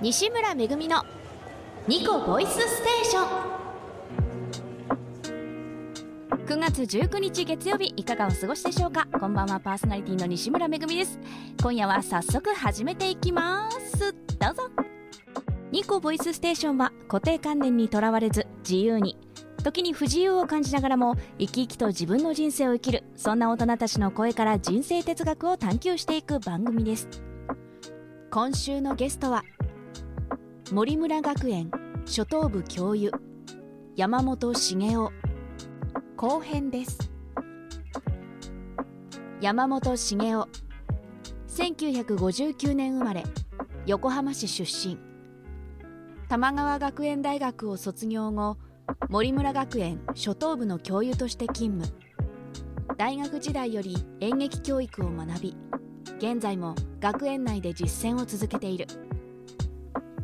西村めぐみのニコボイスステーション。9月19日月曜日いかがお過ごしでしょうか？こんばんはパーソナリティの西村めぐみです。今夜は早速始めていきます。どうぞ。ニコボイスステーションは固定観念にとらわれず自由に時に不自由を感じながらも生き生きと自分の人生を生きるそんな大人たちの声から人生哲学を探求していく番組です。今週のゲストは森村学園初等部教諭山本茂雄。後編です。山本茂雄。1959年生まれ横浜市出身。玉川学園大学を卒業後森村学園初等部の教諭として勤務。大学時代より演劇教育を学び現在も学園内で実践を続けている。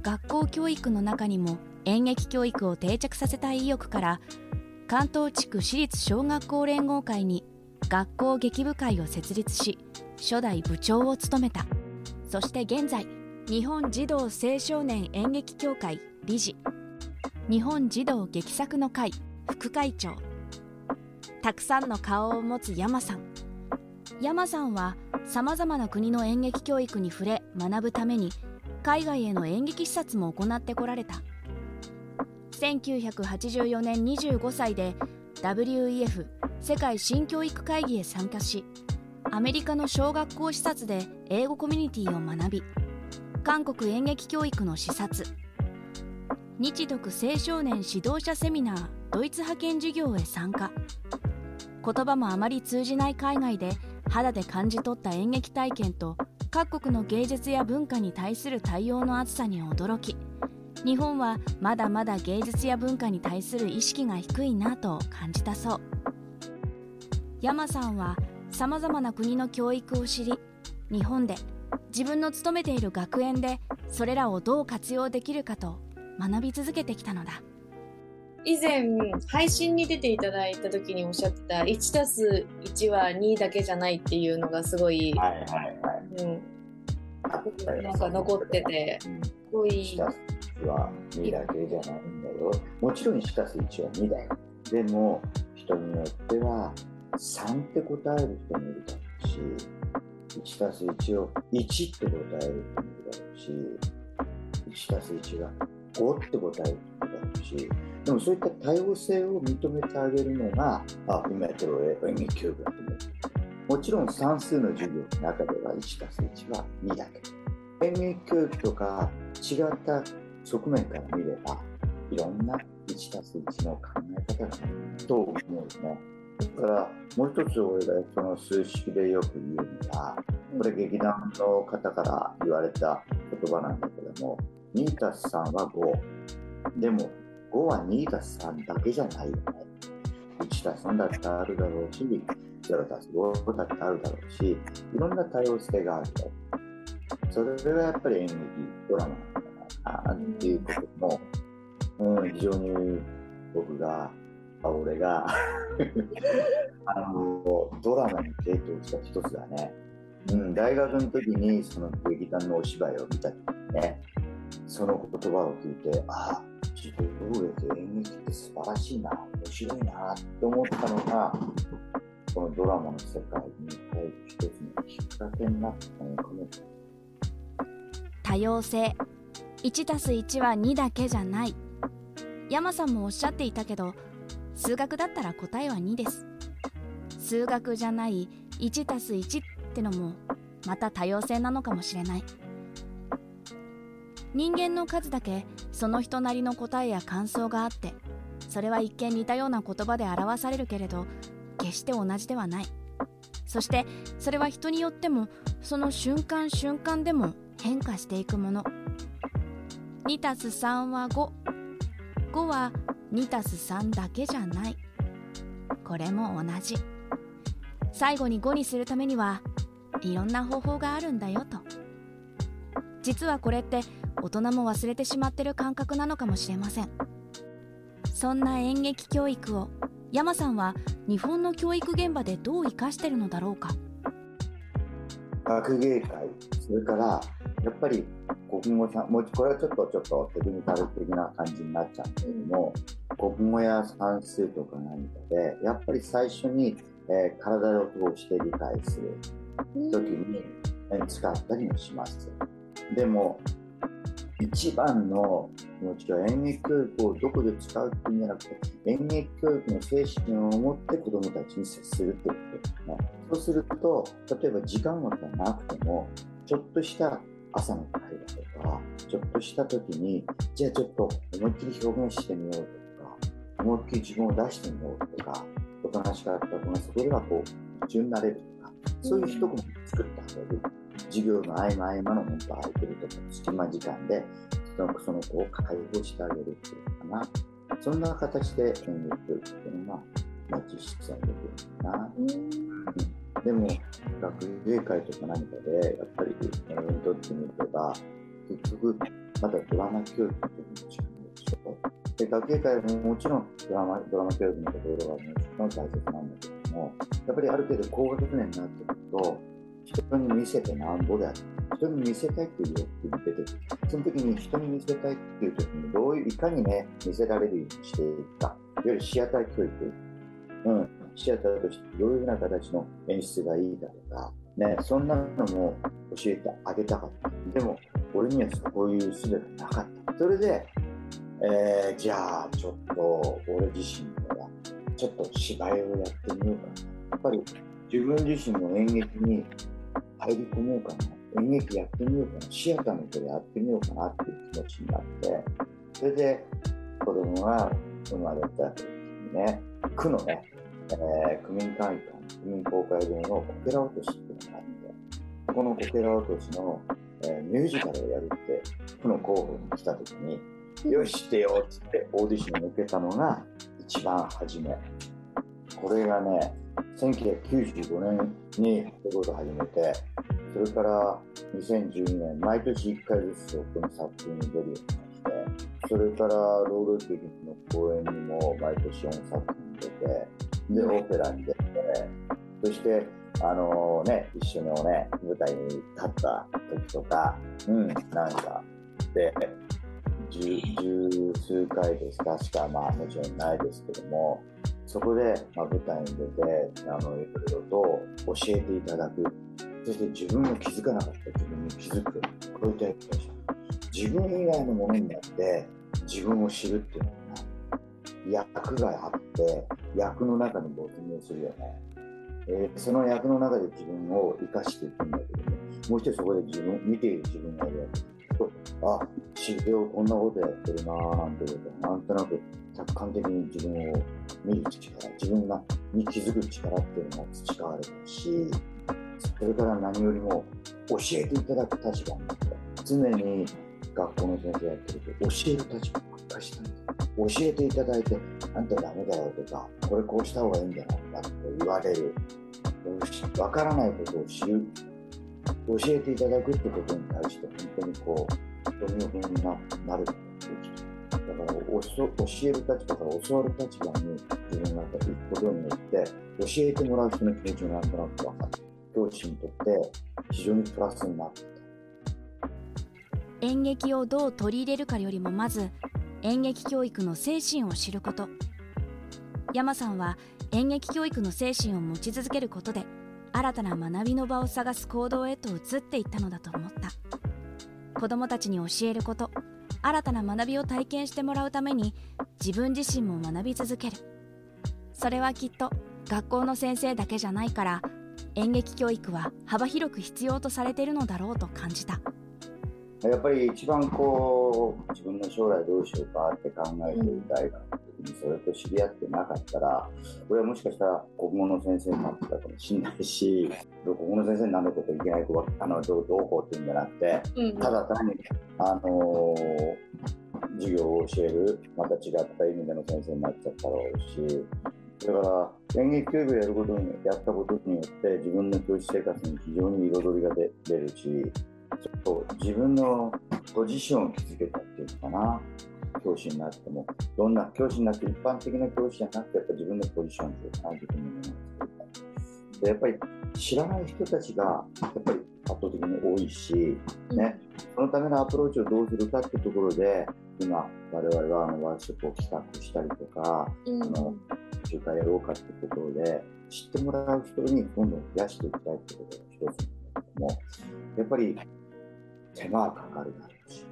学校教育の中にも演劇教育を定着させたい意欲から関東地区私立小学校連合会に学校劇部会を設立し初代部長を務めた。そして現在日本児童青少年演劇協会理事。日本児童劇作の会副会長。たくさんの顔を持つ山さん。山さんはさまざまな国の演劇教育に触れ学ぶために海外への演劇視察も行ってこられた。1984年25歳で WEF 世界新教育会議へ参加しアメリカの小学校視察で英語コミュニティを学び韓国演劇教育の視察。日独青少年指導者セミナードイツ派遣授業へ参加。言葉もあまり通じない海外で肌で感じ取った演劇体験と各国の芸術や文化に対する対応の厚さに驚き日本はまだまだ芸術や文化に対する意識が低いなと感じたそう。山さんはさまざまな国の教育を知り日本で自分の勤めている学園でそれらをどう活用できるかと学び続けてきたのだ。以前配信に出ていただいた時におっしゃってた1たす1は2だけじゃないっていうのがすごい、はいはいはい。うん、なんか残っててすごい1たす1は2だけじゃないんだよ。もちろん1たす1は2だよ。でも、人によっては3って答える人もいるだろうし、1たす1を1って答える人もいるだろうし、1たす1が5って答える人もいるだろうし、でもそういった多様性を認めてあげるのが、あ、今やってる演劇教育だと思う。もちろん算数の授業の中では1たす1は2だけど、演劇教育とか違った側面から見れば、いろんな1たす1の考え方があると思うよね。だから、もう一つ俺がその数式でよく言うのが、これ劇団の方から言われた言葉なんだけども、2たす3は5。でも、5は2たす3だけじゃないよね。1たす3だってあるだろうし、0たす5だってあるだろうし、いろんな多様性があるよ。それがやっぱり演劇、ドラマなんだなっていうことも、うん、非常に僕が、あ俺があの、ドラマに提供した一つだね。うん、大学の時にその劇団のお芝居を見た時にね、その言葉を聞いて、ああ、自動劇演劇って素晴らしいな、面白いなって思ったのが、このドラマの世界に入る一つのきっかけになったのかもしれない。多様性 1+1 は2だけじゃない。山さんもおっしゃっていたけど数学だったら答えは2です。数学じゃない 1+1 ってのもまた多様性なのかもしれない。人間の数だけその人なりの答えや感想があってそれは一見似たような言葉で表されるけれど決して同じではない。そしてそれは人によってもその瞬間瞬間でも変化していくもの。2+3 は55は 2+3 だけじゃない。これも同じ。最後に5にするためにはいろんな方法があるんだよと。実はこれって大人も忘れてしまってる感覚なのかもしれません。そんな演劇教育を山さんは日本の教育現場でどう生かしてるのだろうか？学芸会、それからやっぱり国語さんもうこれはちょっとちょっとテクニカル的な感じになっちゃうんだけども、国語や算数とか何かでやっぱり最初に、えー体を通して理解する時に、使ったりもします。でも一番の気持ちは演劇教育をどこで使うっていうんじゃなくて演劇教育の精神を持って子どもたちに接するってことですね。そうすると例えば時間枠がなくてもちょっとした朝の会だとかちょっとした時にじゃあちょっと思いっきり表現してみようとか思いっきり自分を出してみようとかおとなしかった子がそこではこう夢中になれるとかそういう一コマ作ってあげる授業の合間合間の本当空いてるとか隙間時間でそのその子を解放してあげるっていうのかな。そんな形で演劇教育っていうのが、まあ、実施されてるのかな。うん。でも学芸会とか何かでやっぱりえーとってみれば結局まだドラマ教育っていうのしかないでしょ。で学芸会ももちろんドラマドラマ教育のところがもちろん大切なんだけどもやっぱりある程度高学年になってくると人に見せてなんぼである人に見せたいっていう欲求が出てくるその時に人に見せたいっていう時にどういういかにね見せられるようにしていくかいわゆるシアター教育うん、シアターとしてどういうふうな形の演出がいいかとか、ね、そんなのも教えてあげたかった。でも、俺にはそういう術がなかった。それで、えーじゃあ、ちょっと、俺自身が、ちょっと芝居をやってみようかな。やっぱり、自分自身の演劇に入り込もうかな。演劇やってみようかな。シアターの人でやってみようかなっていう気持ちになって、それで、子供が生まれた時にね、区のね、えー区民会館、区民公会堂のこけら落としっていうのがあって、このこけら落としの、えーミュージカルをやるって、区の候補に来た時に、よししてよっつってオーディションを受けたのが一番初め。これがね、1995年にそういうことを始めて、それから2012年、毎年1回ずつこの作品に出るようになって、それから朗読劇の公演にも毎年4作品出て、で、オペラに出て、そして、あのね、一緒にね、舞台に立った時とか、うん、なんか、で、十十数回です、確か、まあもちろんないですけども、そこで、ま、舞台に出て、あの、いろいろと教えていただく。そして自分も気づかなかった自分に気づく。こういったやつでしょ。自分以外のものになって自分を知るっていうのが役があって、役の中に没入するよね。えーその役の中で自分を生かしていくんだけども、もう一人そこで自分、見ている自分がいるわけとあ、修行こんなことやってるなぁなんてことなんとなく客観的に自分を見る力、自分がに気づく力っていうのが培われたし、それから何よりも教えていただく立場になって、常に学校の先生やってると教える立場ばっかしたんだ教えていただいて、あんたダメだよとか、これこうした方がいいんじゃないかと言われる。わからないことを知る。教えていただくってことに対して本当にこう、貪欲になるだから教える立場から教わる立場に自分が行くことによって教えてもらう人の気持ちがなんとなく分かる教師にとって非常にプラスになって演劇をどう取り入れるかよりもまず演劇教育の精神を知ること。山さんは演劇教育の精神を持ち続けることで新たな学びの場を探す行動へと移っていったのだと思った。子どもたちに教えること。新たな学びを体験してもらうために自分自身も学び続ける。それはきっと学校の先生だけじゃないから演劇教育は幅広く必要とされているのだろうと感じた。やっぱり一番こう自分の将来どうしようかって考えていた大学の時にそれと知り合ってなかったら俺はもしかしたら国語の先生になってたかもしれないし国語の先生になることいけない子あのどうこうっていうんじゃなくてうんただ単に、あのー授業を教える、また違った意味での先生になっちゃったろうし、だから演劇教育をやることに、やったことによって、自分の教師生活に非常に彩りが出出るし、ちょっと自分のポジションを築けたっていうのかな、教師になっても、どんな教師になって、一般的な教師じゃなくて、やっぱ自分のポジションっていうかな、自分のものを作りたい。でやっぱり知らない人たちが、やっぱり圧倒的に多いし、ね、そのためのアプローチをどうするかってところで、今、我々はあのワークショップを企画したりとか、うん。あの集会やろうかっていうところで、知ってもらう人にどんどん増やしていきたいってことが一つなんだけども、やっぱり手間はかかるだろうし、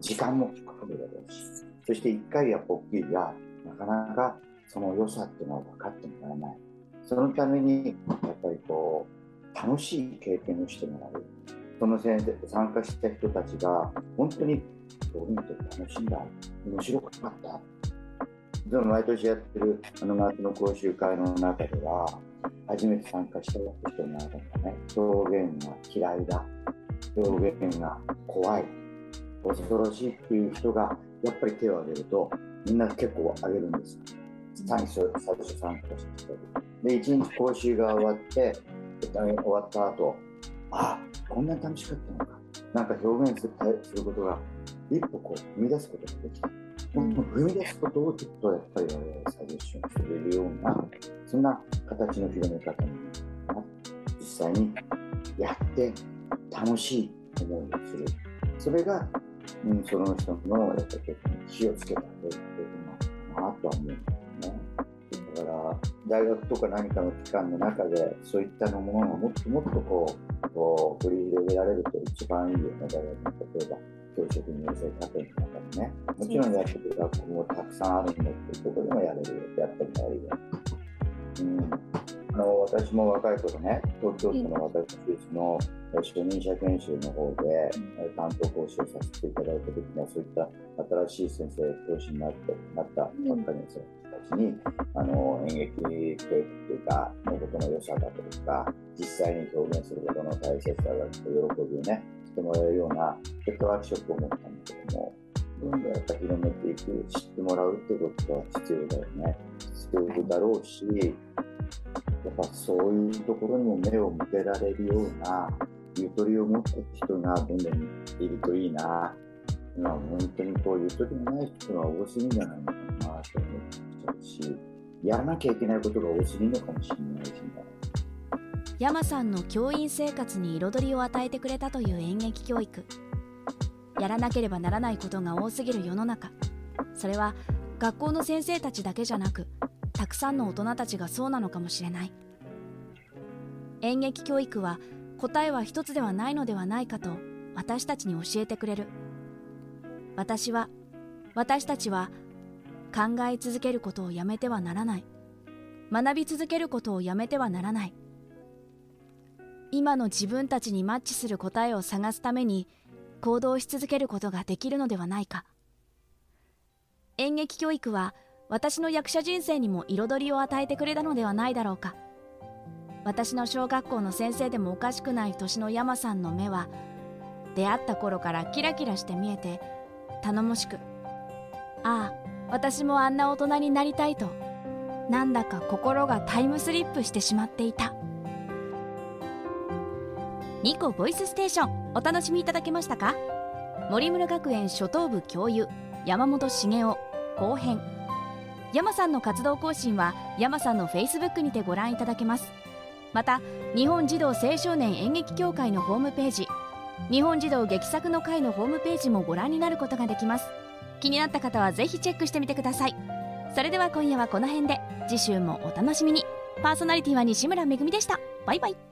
時間もかかるだろうし、そして一回やっぱ大きいや、なかなかその良さっていうのは分かってもらえない。そのために、やっぱりこう、楽しい経験をしてもらう。その先生参加した人たちが、本当に表現って楽しんだ、面白かった。でも毎年やってるあの夏の講習会の中では、初めて参加した人の中でね、表現が嫌いだ、表現が怖い、恐ろしいっていう人が、やっぱり手を挙げると、みんな結構挙げるんです。最初、最初参加した人で、一日講習が終わって、終わった後、あこんなに楽しかったのか。なんか表現するすることが、一歩こう踏み出すことができた。もう踏み出すことをちょっとやっぱり我々サジェッションしてれるような、そんな形の広め方にな実際にやって楽しい思いをする。それが、うん、その人のやっぱり火をつけたっていうことなのかなとは思うんだよね。だから大学とか何かの機関の中でそういったのものがもっともっとこうこう繰り広げられると一番いいよね。大学の例えば教職人養成課程の中でね。もちろんやってる学校もたくさんあるんだっていうところでもやれる。よやったりやるよ、うん、あの私も若い頃ね東京都の私立のえ初任者研修の方で、え担当講師をさせていただいた時にはそういった新しい先生講師になってなったばっかりの先生たちに、あの演劇教育というかのことの良さだとか実際に表現することの大切さだと喜びをねしてもらえるようなそういったワークショップを持ったんだけどもどん。どんやっぱ広めていく知ってもらうってことは必要だよね。必要だろうしやっぱそういうところにも目を向けられるようなゆとりを持った人がどんどんいるといいな。今本当にこうゆとりのない人が多すぎんじゃないのかなと思っちゃうし、やらなきゃいけないことが多すぎるのかもしれないしね。山さんの教員生活に彩りを与えてくれたという演劇教育。やらなければならないことが多すぎる世の中。それは学校の先生たちだけじゃなくたくさんの大人たちがそうなのかもしれない。演劇教育は答えは一つではないのではないかと私たちに教えてくれる。私は私たちは考え続けることをやめてはならない。学び続けることをやめてはならない。今の自分たちにマッチする答えを探すために行動し続けることができるのではないか。演劇教育は私の役者人生にも彩りを与えてくれたのではないだろうか。私の小学校の先生でもおかしくない年の山さんの目は出会った頃からキラキラして見えて頼もしくああ私もあんな大人になりたいとなんだか心がタイムスリップしてしまっていた。ニコボイスステーションお楽しみいただけましたか？森村学園初等部教諭山本茂雄後編。山さんの活動更新は山さんのフェイスブックにてご覧いただけます。また日本児童青少年演劇協会のホームページ日本児童劇作の会のホームページもご覧になることができます。気になった方はぜひチェックしてみてください。それでは今夜はこの辺で次週もお楽しみに。パーソナリティは西村めぐみでした。バイバイ。